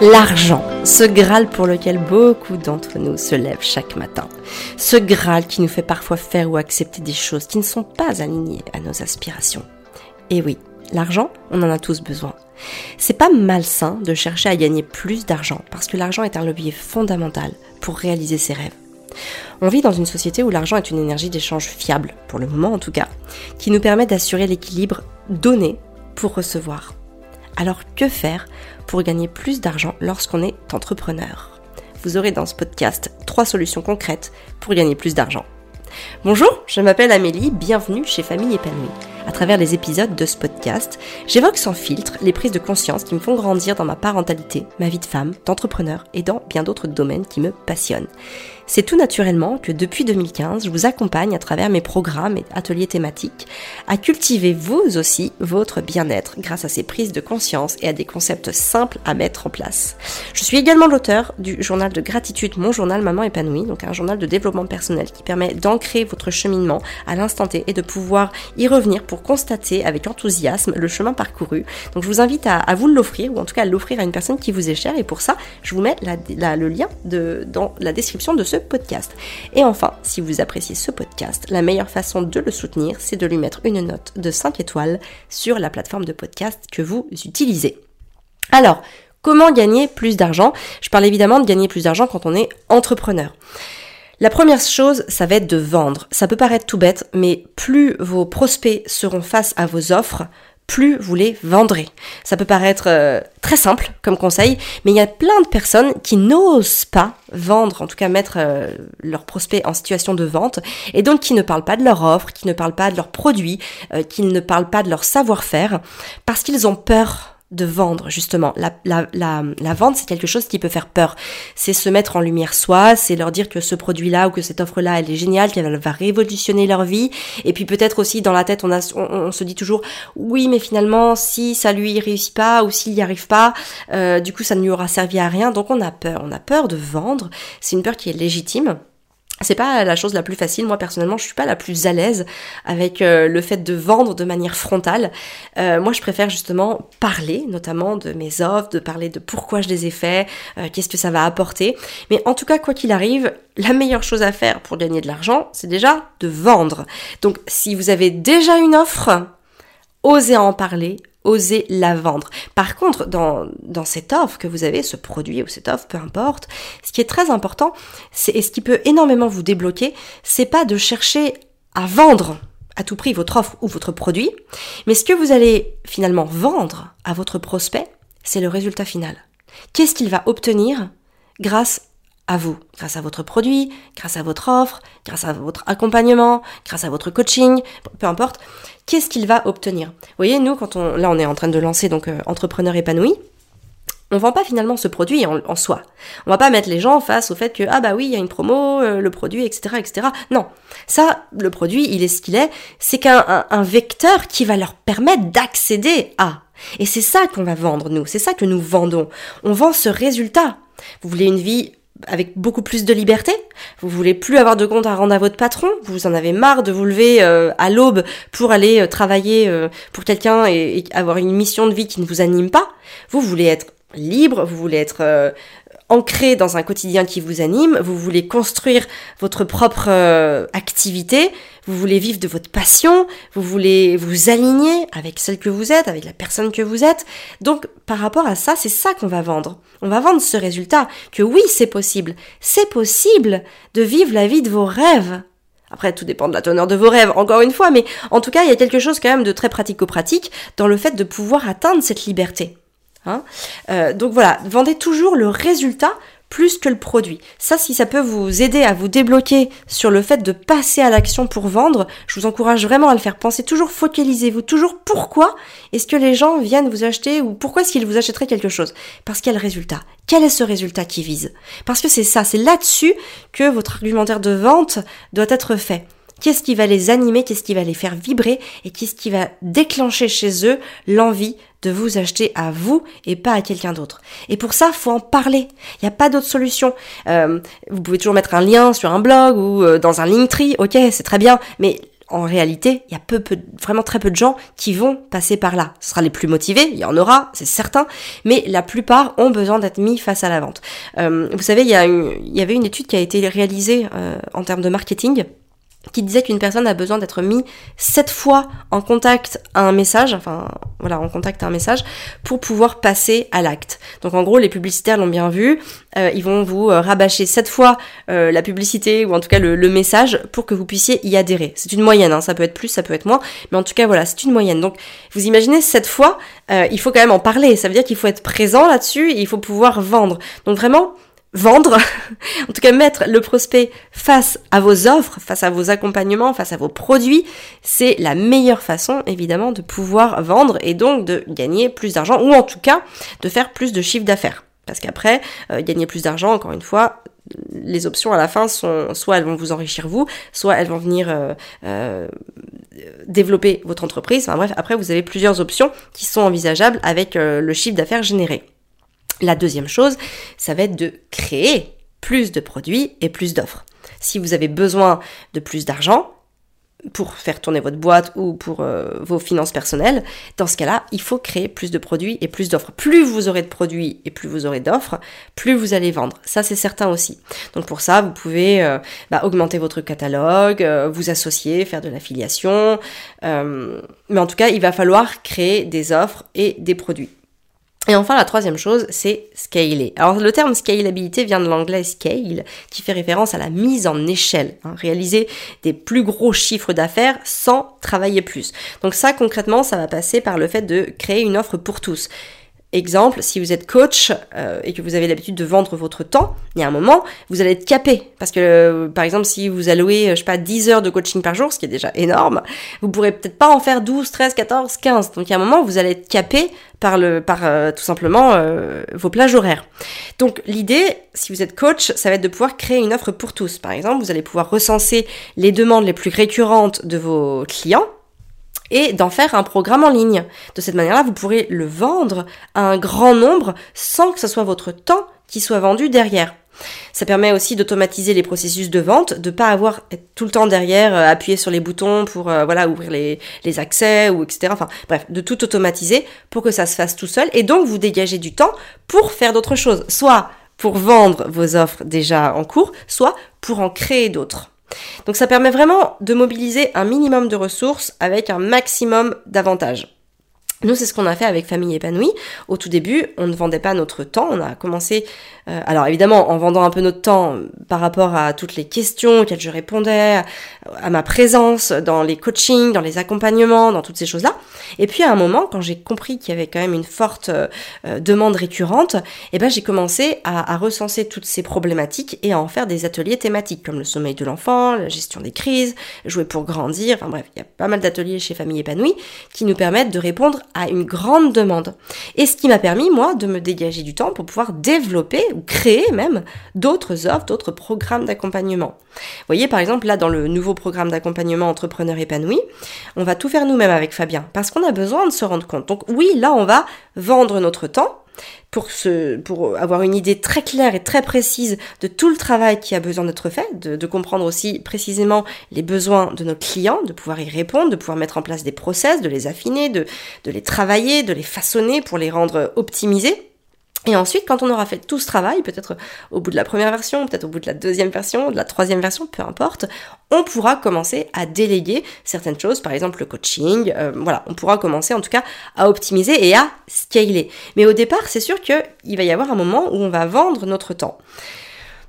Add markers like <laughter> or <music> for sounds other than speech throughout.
L'argent, ce Graal pour lequel beaucoup d'entre nous se lèvent chaque matin. Ce Graal qui nous fait parfois faire ou accepter des choses qui ne sont pas alignées à nos aspirations. Et oui, l'argent, on en a tous besoin. C'est pas malsain de chercher à gagner plus d'argent parce que l'argent est un levier fondamental pour réaliser ses rêves. On vit dans une société où l'argent est une énergie d'échange fiable, pour le moment en tout cas, qui nous permet d'assurer l'équilibre donné pour recevoir. Alors que faire pour gagner plus d'argent lorsqu'on est entrepreneur? Vous aurez dans ce podcast trois solutions concrètes pour gagner plus d'argent. Bonjour, je m'appelle Amélie, bienvenue chez Famille épanouie. À travers les épisodes de ce podcast, j'évoque sans filtre les prises de conscience qui me font grandir dans ma parentalité, ma vie de femme, d'entrepreneur et dans bien d'autres domaines qui me passionnent. C'est tout naturellement que depuis 2015, je vous accompagne à travers mes programmes et ateliers thématiques à cultiver vous aussi votre bien-être grâce à ces prises de conscience et à des concepts simples à mettre en place. Je suis également l'auteur du journal de gratitude, mon journal Maman épanouie, donc un journal de développement personnel qui permet d'ancrer votre cheminement à l'instant T et de pouvoir y revenir pour constater avec enthousiasme le chemin parcouru. Donc je vous invite à, vous l'offrir ou en tout cas à l'offrir à une personne qui vous est chère et pour ça, je vous mets le lien dans la description de ce podcast. Et enfin, si vous appréciez ce podcast, la meilleure façon de le soutenir, c'est de lui mettre une note de 5 étoiles sur la plateforme de podcast que vous utilisez. Alors, comment gagner plus d'argent? Je parle évidemment de gagner plus d'argent quand on est entrepreneur. La première chose, ça va être de vendre. Ça peut paraître tout bête, mais plus vos prospects seront face à vos offres, plus vous les vendrez. Ça peut paraître euh, très simple comme conseil, mais il y a plein de personnes qui n'osent pas vendre, en tout cas mettre euh, leurs prospects en situation de vente, et donc qui ne parlent pas de leur offre, qui ne parlent pas de leurs produits, euh, qui ne parlent pas de leur savoir-faire, parce qu'ils ont peur de vendre justement. La, la, la, la vente, c'est quelque chose qui peut faire peur. C'est se mettre en lumière soi, c'est leur dire que ce produit-là ou que cette offre-là, elle est géniale, qu'elle va révolutionner leur vie. Et puis peut-être aussi dans la tête, on, a, on, se dit toujours, oui, mais finalement, si ça lui réussit pas ou s'il n'y arrive pas, euh, du coup, ça ne lui aura servi à rien. Donc on a peur. On a peur de vendre. C'est une peur qui est légitime c'est pas la chose la plus facile. Moi personnellement, je suis pas la plus à l'aise avec euh, le fait de vendre de manière frontale. Euh, moi, je préfère justement parler, notamment de mes offres, de parler de pourquoi je les ai faits, euh, qu'est-ce que ça va apporter. Mais en tout cas, quoi qu'il arrive, la meilleure chose à faire pour gagner de l'argent, c'est déjà de vendre. Donc, si vous avez déjà une offre, osez en parler, oser la vendre. Par contre, dans, dans cette offre que vous avez, ce produit ou cette offre, peu importe, ce qui est très important, c'est, et ce qui peut énormément vous débloquer, c'est pas de chercher à vendre à tout prix votre offre ou votre produit, mais ce que vous allez finalement vendre à votre prospect, c'est le résultat final. Qu'est-ce qu'il va obtenir grâce à vous, grâce à votre produit, grâce à votre offre, grâce à votre accompagnement, grâce à votre coaching, peu importe, qu'est-ce qu'il va obtenir Vous voyez, nous, quand on, là, on est en train de lancer donc euh, entrepreneur épanoui, on vend pas finalement ce produit en, soi. On va pas mettre les gens face au fait que ah bah oui il y a une promo, euh, le produit etc etc. Non, ça le produit il est ce qu'il est. C'est qu'un un vecteur qui va leur permettre d'accéder à. Et c'est ça qu'on va vendre nous. C'est ça que nous vendons. On vend ce résultat. Vous voulez une vie avec beaucoup plus de liberté? Vous voulez plus avoir de compte à rendre à votre patron? Vous en avez marre de vous lever euh, à l'aube pour aller euh, travailler euh, pour quelqu'un et, avoir une mission de vie qui ne vous anime pas? Vous voulez être libre, vous voulez être ancré dans un quotidien qui vous anime, vous voulez construire votre propre activité, vous voulez vivre de votre passion, vous voulez vous aligner avec celle que vous êtes, avec la personne que vous êtes. Donc par rapport à ça, c'est ça qu'on va vendre. On va vendre ce résultat, que oui, c'est possible. C'est possible de vivre la vie de vos rêves. Après, tout dépend de la teneur de vos rêves, encore une fois, mais en tout cas, il y a quelque chose quand même de très pratico-pratique dans le fait de pouvoir atteindre cette liberté. Hein? Euh, donc voilà, vendez toujours le résultat plus que le produit. Ça, si ça peut vous aider à vous débloquer sur le fait de passer à l'action pour vendre, je vous encourage vraiment à le faire. Pensez toujours, focalisez-vous toujours pourquoi est-ce que les gens viennent vous acheter ou pourquoi est-ce qu'ils vous achèteraient quelque chose? Parce qu'il y a le résultat. Quel est ce résultat qui vise? Parce que c'est ça, c'est là-dessus que votre argumentaire de vente doit être fait. Qu'est-ce qui va les animer, qu'est-ce qui va les faire vibrer et qu'est-ce qui va déclencher chez eux l'envie de vous acheter à vous et pas à quelqu'un d'autre. Et pour ça, faut en parler. Il n'y a pas d'autre solution. Euh, vous pouvez toujours mettre un lien sur un blog ou euh, dans un Linktree, ok, c'est très bien, mais en réalité, il y a peu, vraiment très peu de gens qui vont passer par là. Ce sera les plus motivés, il y en aura, c'est certain, mais la plupart ont besoin d'être mis face à la vente. Euh, vous savez, il y, avait une étude qui a été réalisée en termes de marketing qui disait qu'une personne a besoin d'être mis sept fois en contact à un message, enfin voilà, en contact à un message, pour pouvoir passer à l'acte. Donc en gros, les publicitaires l'ont bien vu, euh, ils vont vous euh, rabâcher sept fois euh, la publicité ou en tout cas le, message pour que vous puissiez y adhérer. C'est une moyenne, hein, ça peut être plus, ça peut être moins, mais en tout cas voilà, c'est une moyenne. Donc vous imaginez sept fois, il faut quand même en parler. Ça veut dire qu'il faut être présent là-dessus il faut pouvoir vendre. Donc vraiment vendre, <laughs> en tout cas mettre le prospect face à vos offres, face à vos accompagnements, face à vos produits, c'est la meilleure façon évidemment de pouvoir vendre et donc de gagner plus d'argent ou en tout cas de faire plus de chiffre d'affaires. Parce qu'après, euh, gagner plus d'argent, encore une fois, les options à la fin sont soit elles vont vous enrichir vous, soit elles vont venir euh, euh, développer votre entreprise. Enfin bref, après vous avez plusieurs options qui sont envisageables avec le chiffre d'affaires généré. La deuxième chose, ça va être de créer plus de produits et plus d'offres. Si vous avez besoin de plus d'argent pour faire tourner votre boîte ou pour euh, vos finances personnelles, dans ce cas-là, il faut créer plus de produits et plus d'offres. Plus vous aurez de produits et plus vous aurez d'offres, plus vous allez vendre. Ça, c'est certain aussi. Donc pour ça, vous pouvez euh, bah, augmenter votre catalogue, euh, vous associer, faire de l'affiliation. mais en tout cas, il va falloir créer des offres et des produits. Et enfin, la troisième chose, c'est scaler. Alors, le terme scalabilité vient de l'anglais scale, qui fait référence à la mise en échelle, hein, réaliser des plus gros chiffres d'affaires sans travailler plus. Donc ça, concrètement, ça va passer par le fait de créer une offre pour tous. Exemple, si vous êtes coach euh, et que vous avez l'habitude de vendre votre temps, il y a un moment, vous allez être capé. Parce que, euh, par exemple, si vous allouez, je sais pas, 10 heures de coaching par jour, ce qui est déjà énorme, vous pourrez peut-être pas en faire 12, 13, 14, 15. Donc il y a un moment, vous allez être capé par, le, par euh, tout simplement vos plages horaires. Donc l'idée, si vous êtes coach, ça va être de pouvoir créer une offre pour tous. Par exemple, vous allez pouvoir recenser les demandes les plus récurrentes de vos clients et d'en faire un programme en ligne. De cette manière-là, vous pourrez le vendre à un grand nombre sans que ce soit votre temps qui soit vendu derrière. Ça permet aussi d'automatiser les processus de vente, de pas avoir tout le temps derrière, euh, appuyer sur les boutons pour euh, voilà ouvrir les, les accès ou etc. Enfin bref, de tout automatiser pour que ça se fasse tout seul et donc vous dégagez du temps pour faire d'autres choses, soit pour vendre vos offres déjà en cours, soit pour en créer d'autres. Donc ça permet vraiment de mobiliser un minimum de ressources avec un maximum d'avantages. Nous, c'est ce qu'on a fait avec Famille épanouie. Au tout début, on ne vendait pas notre temps. On a commencé, euh, alors évidemment, en vendant un peu notre temps par rapport à toutes les questions auxquelles je répondais, à ma présence dans les coachings, dans les accompagnements, dans toutes ces choses-là. Et puis à un moment, quand j'ai compris qu'il y avait quand même une forte euh, demande récurrente, eh ben j'ai commencé à, à, recenser toutes ces problématiques et à en faire des ateliers thématiques comme le sommeil de l'enfant, la gestion des crises, jouer pour grandir. Enfin bref, il y a pas mal d'ateliers chez Famille épanouie qui nous permettent de répondre à une grande demande. Et ce qui m'a permis, moi, de me dégager du temps pour pouvoir développer ou créer même d'autres offres, d'autres programmes d'accompagnement. Vous voyez, par exemple, là, dans le nouveau programme d'accompagnement entrepreneur épanoui, on va tout faire nous-mêmes avec Fabien parce qu'on a besoin de se rendre compte. Donc oui, là, on va vendre notre temps, pour, pour avoir une idée très claire et très précise de tout le travail qui a besoin d'être fait, de, de, comprendre aussi précisément les besoins de nos clients, de pouvoir y répondre, de pouvoir mettre en place des process, de les affiner, de, de les travailler, de les façonner pour les rendre optimisés. Et ensuite, quand on aura fait tout ce travail, peut-être au bout de la première version, peut-être au bout de la deuxième version, de la troisième version, peu importe, on pourra commencer à déléguer certaines choses, par exemple le coaching, euh, voilà, on pourra commencer en tout cas à optimiser et à scaler. Mais au départ, c'est sûr qu'il va y avoir un moment où on va vendre notre temps.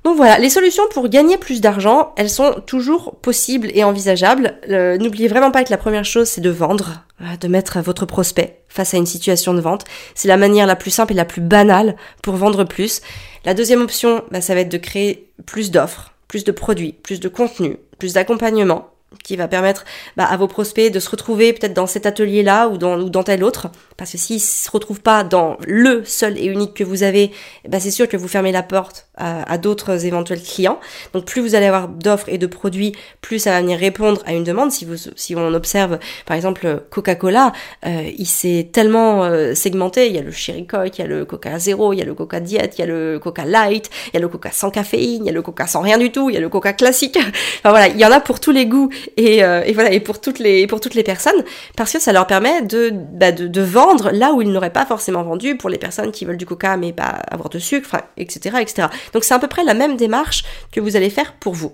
Donc voilà, les solutions pour gagner plus d'argent, elles sont toujours possibles et envisageables. Euh, n'oubliez vraiment pas que la première chose, c'est de vendre, euh, de mettre votre prospect face à une situation de vente. C'est la manière la plus simple et la plus banale pour vendre plus. La deuxième option, bah, ça va être de créer plus d'offres, plus de produits, plus de contenu, plus d'accompagnement qui va permettre bah, à vos prospects de se retrouver peut-être dans cet atelier-là ou dans, ou dans tel autre. Parce que s'ils ne se retrouvent pas dans le seul et unique que vous avez, bah, c'est sûr que vous fermez la porte à, d'autres éventuels clients. Donc plus vous allez avoir d'offres et de produits, plus ça va venir répondre à une demande. Si, vous, si on observe par exemple Coca-Cola, euh, il s'est tellement euh, segmenté. Il y a le Cherry Coke, il y a le Coca Zéro, il y a le Coca Diet, il y a le Coca Light, il y a le Coca sans caféine, il y a le Coca sans rien du tout, il y a le Coca classique. <laughs> enfin voilà, il y en a pour tous les goûts et, euh, et, voilà et pour toutes les pour toutes les personnes parce que ça leur permet de, bah, de, de vendre là où ils n'auraient pas forcément vendu pour les personnes qui veulent du coca mais pas avoir de sucre, etc., etc. Donc c'est à peu près la même démarche que vous allez faire pour vous.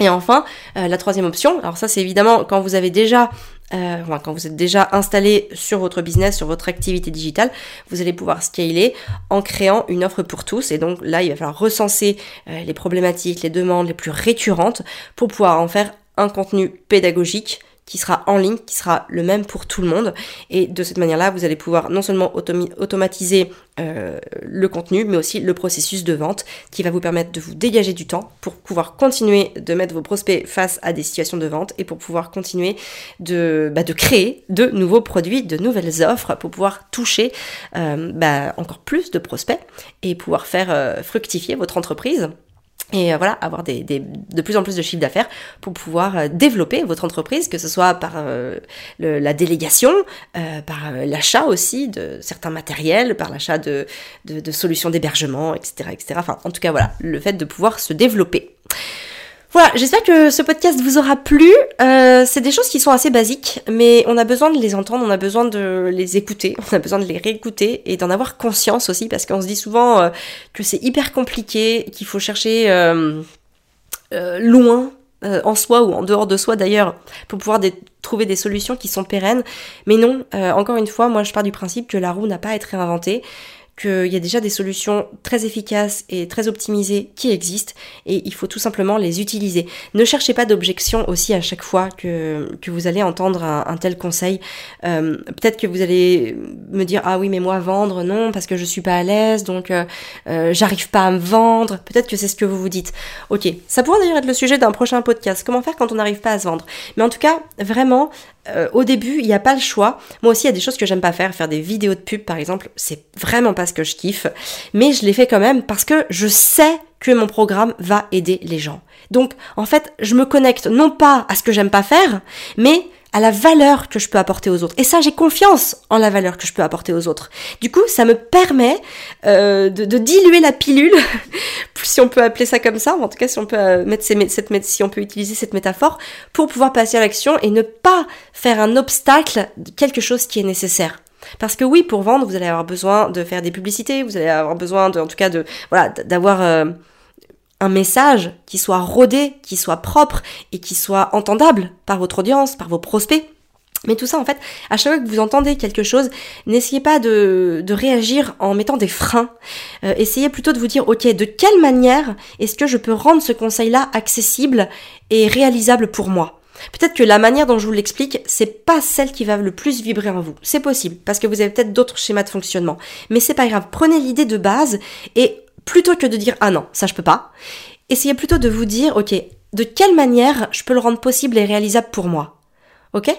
Et enfin, euh, la troisième option, alors ça c'est évidemment quand vous avez déjà euh, quand vous êtes déjà installé sur votre business, sur votre activité digitale, vous allez pouvoir scaler en créant une offre pour tous. Et donc là, il va falloir recenser les problématiques, les demandes les plus récurrentes pour pouvoir en faire un contenu pédagogique qui sera en ligne, qui sera le même pour tout le monde. Et de cette manière-là, vous allez pouvoir non seulement automatiser euh, le contenu, mais aussi le processus de vente qui va vous permettre de vous dégager du temps pour pouvoir continuer de mettre vos prospects face à des situations de vente et pour pouvoir continuer de, bah, créer de nouveaux produits, de nouvelles offres pour pouvoir toucher euh, bah, encore plus de prospects et pouvoir faire euh, fructifier votre entreprise et euh, voilà, avoir des, de plus en plus de chiffres d'affaires pour pouvoir euh, développer votre entreprise, que ce soit par euh, la délégation, par l'achat aussi de certains matériels, par l'achat de, de, de, solutions d'hébergement, etc., etc. Enfin, en tout cas, voilà, le fait de pouvoir se développer. Voilà, j'espère que ce podcast vous aura plu. Euh, c'est des choses qui sont assez basiques, mais on a besoin de les entendre, on a besoin de les écouter, <laughs> on a besoin de les réécouter et d'en avoir conscience aussi, parce qu'on se dit souvent euh, que c'est hyper compliqué, qu'il faut chercher euh, euh loin euh, en soi ou en dehors de soi d'ailleurs, pour pouvoir trouver des solutions qui sont pérennes. Mais non, encore une fois, moi je pars du principe que la roue n'a pas à être réinventée qu'il y a déjà des solutions très efficaces et très optimisées qui existent et il faut tout simplement les utiliser. Ne cherchez pas d'objection aussi à chaque fois que, que vous allez entendre un, tel conseil. Euh, Peut-être que vous allez me dire ah oui mais moi vendre non parce que je suis pas à l'aise donc euh, euh, j'arrive pas à me vendre. Peut-être que c'est ce que vous vous dites. Ok, ça pourrait d'ailleurs être le sujet d'un prochain podcast. Comment faire quand on n'arrive pas à se vendre? Mais en tout cas vraiment au début, il n'y a pas le choix. Moi aussi, il y a des choses que j'aime pas faire. Faire des vidéos de pub, par exemple, c'est vraiment pas ce que je kiffe. Mais je l'ai fait quand même parce que je sais que mon programme va aider les gens. Donc, en fait, je me connecte non pas à ce que j'aime pas faire, mais à la valeur que je peux apporter aux autres. Et ça, j'ai confiance en la valeur que je peux apporter aux autres. Du coup, ça me permet euh, de, diluer la pilule, <laughs> si on peut appeler ça comme ça, en tout cas si on peut euh, mettre cette, si on peut utiliser cette métaphore, pour pouvoir passer à l'action et ne pas faire un obstacle de quelque chose qui est nécessaire. Parce que oui, pour vendre, vous allez avoir besoin de faire des publicités, vous allez avoir besoin de, en tout cas, de, voilà, d'avoir euh, un message qui soit rodé, qui soit propre et qui soit entendable par votre audience, par vos prospects. Mais tout ça, en fait, à chaque fois que vous entendez quelque chose, n'essayez pas de, réagir en mettant des freins. Euh, essayez plutôt de vous dire, ok, de quelle manière est-ce que je peux rendre ce conseil-là accessible et réalisable pour moi? Peut-être que la manière dont je vous l'explique, c'est pas celle qui va le plus vibrer en vous. C'est possible, parce que vous avez peut-être d'autres schémas de fonctionnement. Mais c'est pas grave. Prenez l'idée de base et plutôt que de dire ah non, ça je peux pas, essayez plutôt de vous dire ok, de quelle manière je peux le rendre possible et réalisable pour moi. Ok?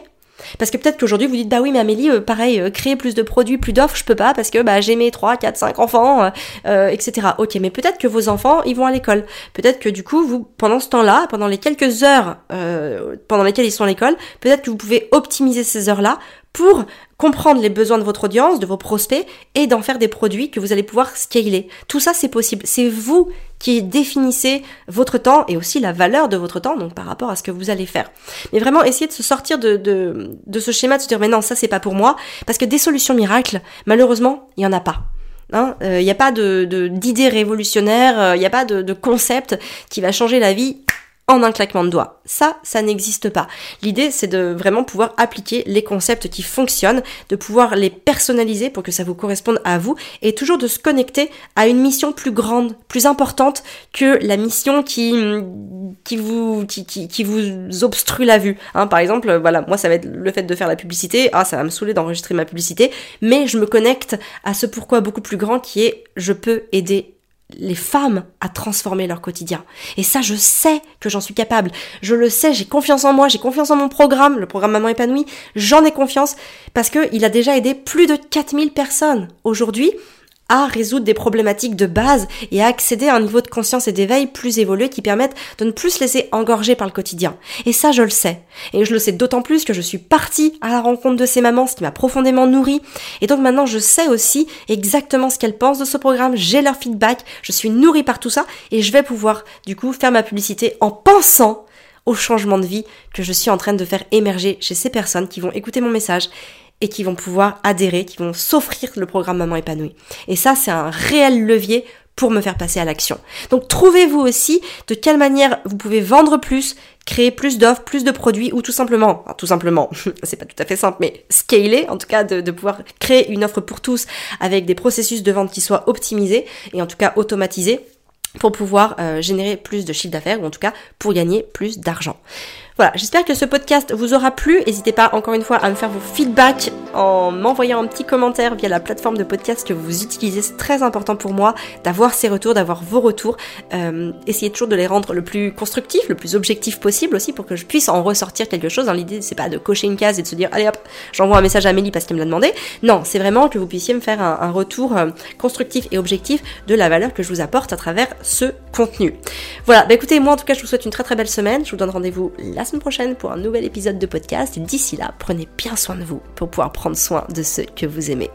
Parce que peut-être qu'aujourd'hui vous dites bah oui mais Amélie euh, pareil euh, créer plus de produits plus d'offres je peux pas parce que bah j'ai mes 3 4 5 enfants euh, euh etc ok mais peut-être que vos enfants ils vont à l'école. Peut-être que du coup vous pendant ce temps-là pendant les quelques heures pendant lesquelles ils sont à l'école peut-être que vous pouvez optimiser ces heures là pour comprendre les besoins de votre audience, de vos prospects, et d'en faire des produits que vous allez pouvoir scaler. Tout ça, c'est possible. C'est vous qui définissez votre temps et aussi la valeur de votre temps, donc par rapport à ce que vous allez faire. Mais vraiment, essayez de se sortir de, de, de ce schéma, de se dire, mais non, ça, c'est pas pour moi, parce que des solutions miracles, malheureusement, il y en a pas. Il hein n'y euh, a pas de d'idée révolutionnaire, il euh, n'y a pas de, de concept qui va changer la vie en un claquement de doigts. Ça, ça n'existe pas. L'idée, c'est de vraiment pouvoir appliquer les concepts qui fonctionnent, de pouvoir les personnaliser pour que ça vous corresponde à vous, et toujours de se connecter à une mission plus grande, plus importante que la mission qui qui vous qui, qui, vous obstrue la vue. Hein, par exemple, voilà, moi ça va être le fait de faire la publicité. Ah, ça va me saouler d'enregistrer ma publicité, mais je me connecte à ce pourquoi beaucoup plus grand qui est je peux aider les femmes à transformer leur quotidien. Et ça, je sais que j'en suis capable. Je le sais, j'ai confiance en moi, j'ai confiance en mon programme, le programme Maman épanouie. J'en ai confiance parce que il a déjà aidé plus de 4000 personnes. Aujourd'hui, à résoudre des problématiques de base et à accéder à un niveau de conscience et d'éveil plus évolué qui permettent de ne plus se laisser engorger par le quotidien. Et ça, je le sais. Et je le sais d'autant plus que je suis partie à la rencontre de ces mamans, ce qui m'a profondément nourrie. Et donc maintenant, je sais aussi exactement ce qu'elles pensent de ce programme, j'ai leur feedback, je suis nourrie par tout ça et je vais pouvoir, du coup, faire ma publicité en pensant au changement de vie que je suis en train de faire émerger chez ces personnes qui vont écouter mon message et qui vont pouvoir adhérer, qui vont s'offrir le programme Maman épanouie. Et ça, c'est un réel levier pour me faire passer à l'action. Donc trouvez-vous aussi de quelle manière vous pouvez vendre plus, créer plus d'offres, plus de produits ou tout simplement, tout simplement, <laughs> c'est pas tout à fait simple, mais scaler, en tout cas de, pouvoir créer une offre pour tous avec des processus de vente qui soient optimisés et en tout cas automatisés pour pouvoir euh, générer plus de chiffre d'affaires ou en tout cas pour gagner plus d'argent. Voilà, j'espère que ce podcast vous aura plu. N'hésitez pas encore une fois à me faire vos feedbacks en m'envoyant un petit commentaire via la plateforme de podcast que vous utilisez. C'est très important pour moi d'avoir ces retours, d'avoir vos retours. Euh, essayez toujours de les rendre le plus constructif, le plus objectif possible aussi pour que je puisse en ressortir quelque chose. Hein, L'idée c'est pas de cocher une case et de se dire allez hop, j'envoie un message à Amélie parce qu'elle me l'a demandé. Non, c'est vraiment que vous puissiez me faire un, retour euh, constructif et objectif de la valeur que je vous apporte à travers ce contenu. Voilà, bah écoutez, moi en tout cas je vous souhaite une très très belle semaine. Je vous donne rendez-vous la semaine prochaine pour un nouvel épisode de podcast. D'ici là, prenez bien soin de vous pour pouvoir prendre soin de ceux que vous aimez.